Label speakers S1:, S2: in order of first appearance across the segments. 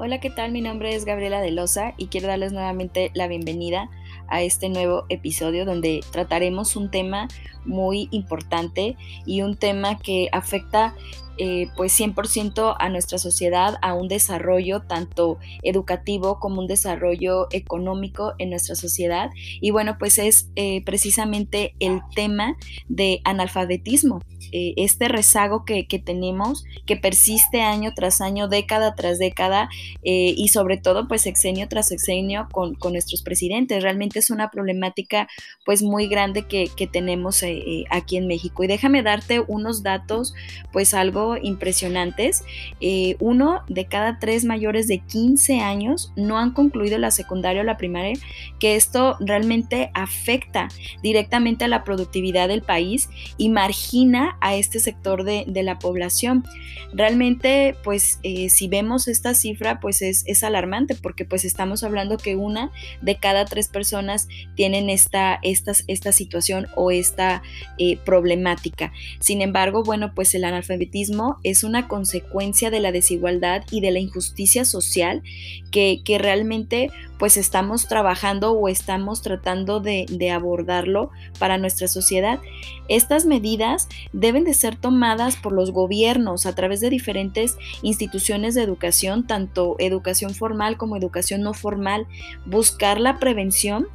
S1: Hola, ¿qué tal? Mi nombre es Gabriela de Loza y quiero darles nuevamente la bienvenida a este nuevo episodio donde trataremos un tema muy importante y un tema que afecta eh, pues 100% a nuestra sociedad, a un desarrollo tanto educativo como un desarrollo económico en nuestra sociedad. Y bueno, pues es eh, precisamente el tema de analfabetismo, eh, este rezago que, tenemos, que persiste año tras año, década tras década y sobre todo pues sexenio tras sexenio con, nuestros presidentes. Realmente es una problemática pues muy grande que, que tenemos aquí en México. Y déjame darte unos datos pues algo impresionantes. Eh, uno de cada tres mayores de 15 años no han concluido la secundaria o la primaria, que esto realmente afecta directamente a la productividad del país y margina a este sector de, la población. Realmente, pues eh, si vemos esta cifra, pues es, alarmante porque pues estamos hablando que una de cada tres personas tienen esta, esta, esta situación o esta eh, problemática. Sin embargo, bueno, pues el analfabetismo es una consecuencia de la desigualdad y de la injusticia social que, realmente pues estamos trabajando o estamos tratando de, de, abordarlo para nuestra sociedad. Estas medidas deben de ser tomadas por los gobiernos a través de diferentes instituciones de educación, tanto educación formal como educación no formal, buscar la prevención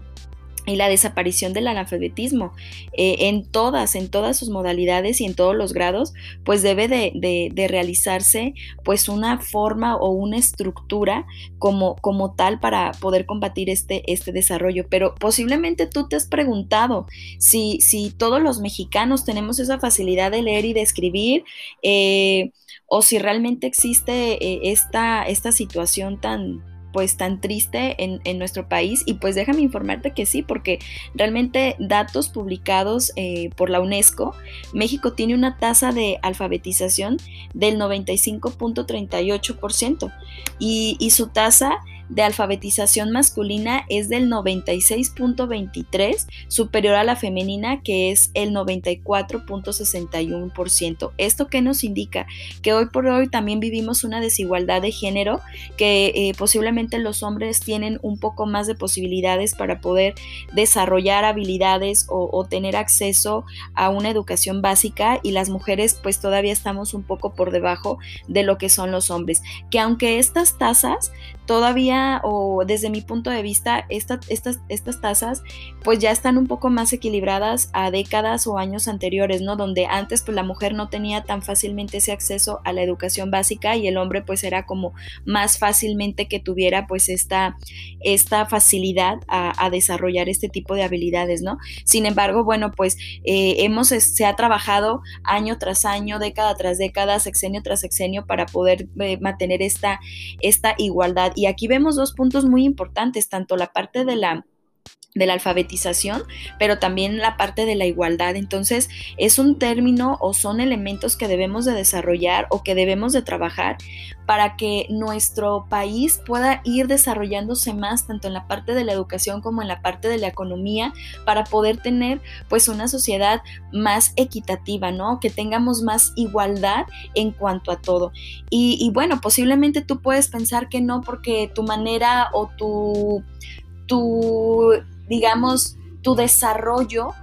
S1: y la desaparición del analfabetismo eh, en todas, en todas sus modalidades y en todos los grados, pues debe de, realizarse pues una forma o una estructura como, como tal para poder combatir este, este desarrollo. Pero posiblemente tú te has preguntado si, si todos los mexicanos tenemos esa facilidad de leer y de escribir eh, o si realmente existe eh, esta, esta situación tan pues tan triste en, nuestro país y pues déjame informarte que sí, porque realmente datos publicados eh, por la UNESCO, México tiene una tasa de alfabetización del 95.38% y, y su tasa de alfabetización masculina es del 96.23, superior a la femenina que es el 94.61%. ¿Esto qué nos indica? Que hoy por hoy también vivimos una desigualdad de género, que eh, posiblemente los hombres tienen un poco más de posibilidades para poder desarrollar habilidades o, o tener acceso a una educación básica y las mujeres pues todavía estamos un poco por debajo de lo que son los hombres. Que aunque estas tasas todavía o desde mi punto de vista estas, estas tasas pues ya están un poco más equilibradas a décadas o años anteriores, ¿no? Donde antes pues la mujer no tenía tan fácilmente ese acceso a la educación básica y el hombre pues era como más fácilmente que tuviera pues esta, esta facilidad a, desarrollar este tipo de habilidades, ¿no? Sin embargo, bueno pues eh, hemos, se ha trabajado año tras año, década tras década, sexenio tras sexenio para poder eh, mantener esta, esta igualdad y aquí vemos dos puntos muy importantes, tanto la parte de la de la alfabetización, pero también la parte de la igualdad. Entonces, es un término o son elementos que debemos de desarrollar o que debemos de trabajar para que nuestro país pueda ir desarrollándose más tanto en la parte de la educación como en la parte de la economía para poder tener pues una sociedad más equitativa, ¿no? Que tengamos más igualdad en cuanto a todo. Y, bueno, posiblemente tú puedes pensar que no porque tu manera o tu tu, digamos, tu desarrollo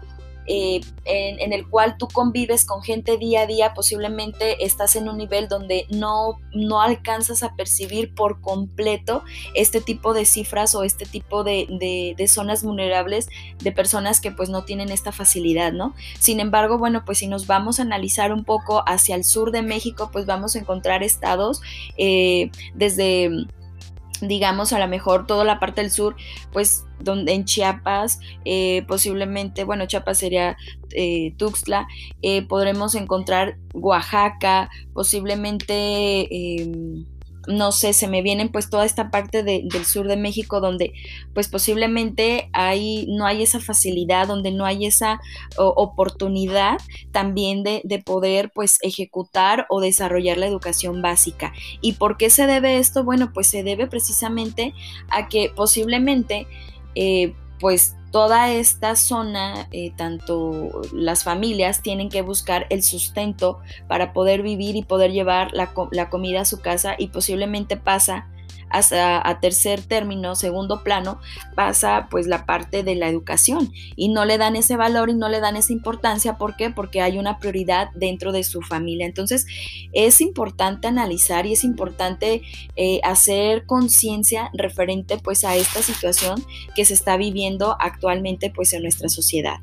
S1: eh, en, el cual tú convives con gente día a día, posiblemente estás en un nivel donde no, no alcanzas a percibir por completo este tipo de cifras o este tipo de, de, zonas vulnerables de personas que pues no tienen esta facilidad, ¿no? Sin embargo, bueno, pues si nos vamos a analizar un poco hacia el sur de México, pues vamos a encontrar estados eh, desde digamos a lo mejor toda la parte del sur, pues donde en Chiapas, eh, posiblemente, bueno, Chiapas sería eh, Tuxtla, eh, podremos encontrar Oaxaca, posiblemente em, no sé, se me vienen pues toda esta parte del sur de México donde pues posiblemente hay, no hay esa facilidad, donde no hay esa oportunidad también de, poder pues ejecutar o desarrollar la educación básica. ¿Y por qué se debe esto? Bueno, pues se debe precisamente a que posiblemente eh, pues toda esta zona, eh, tanto las familias tienen que buscar el sustento para poder vivir y poder llevar la, comida a su casa y posiblemente pasa hasta a tercer término, segundo plano, pasa pues la parte de la educación y no le dan ese valor y no le dan esa importancia. ¿Por qué? Porque hay una prioridad dentro de su familia. Entonces es importante analizar y es importante eh, hacer conciencia referente pues a esta situación que se está viviendo actualmente pues en nuestra sociedad.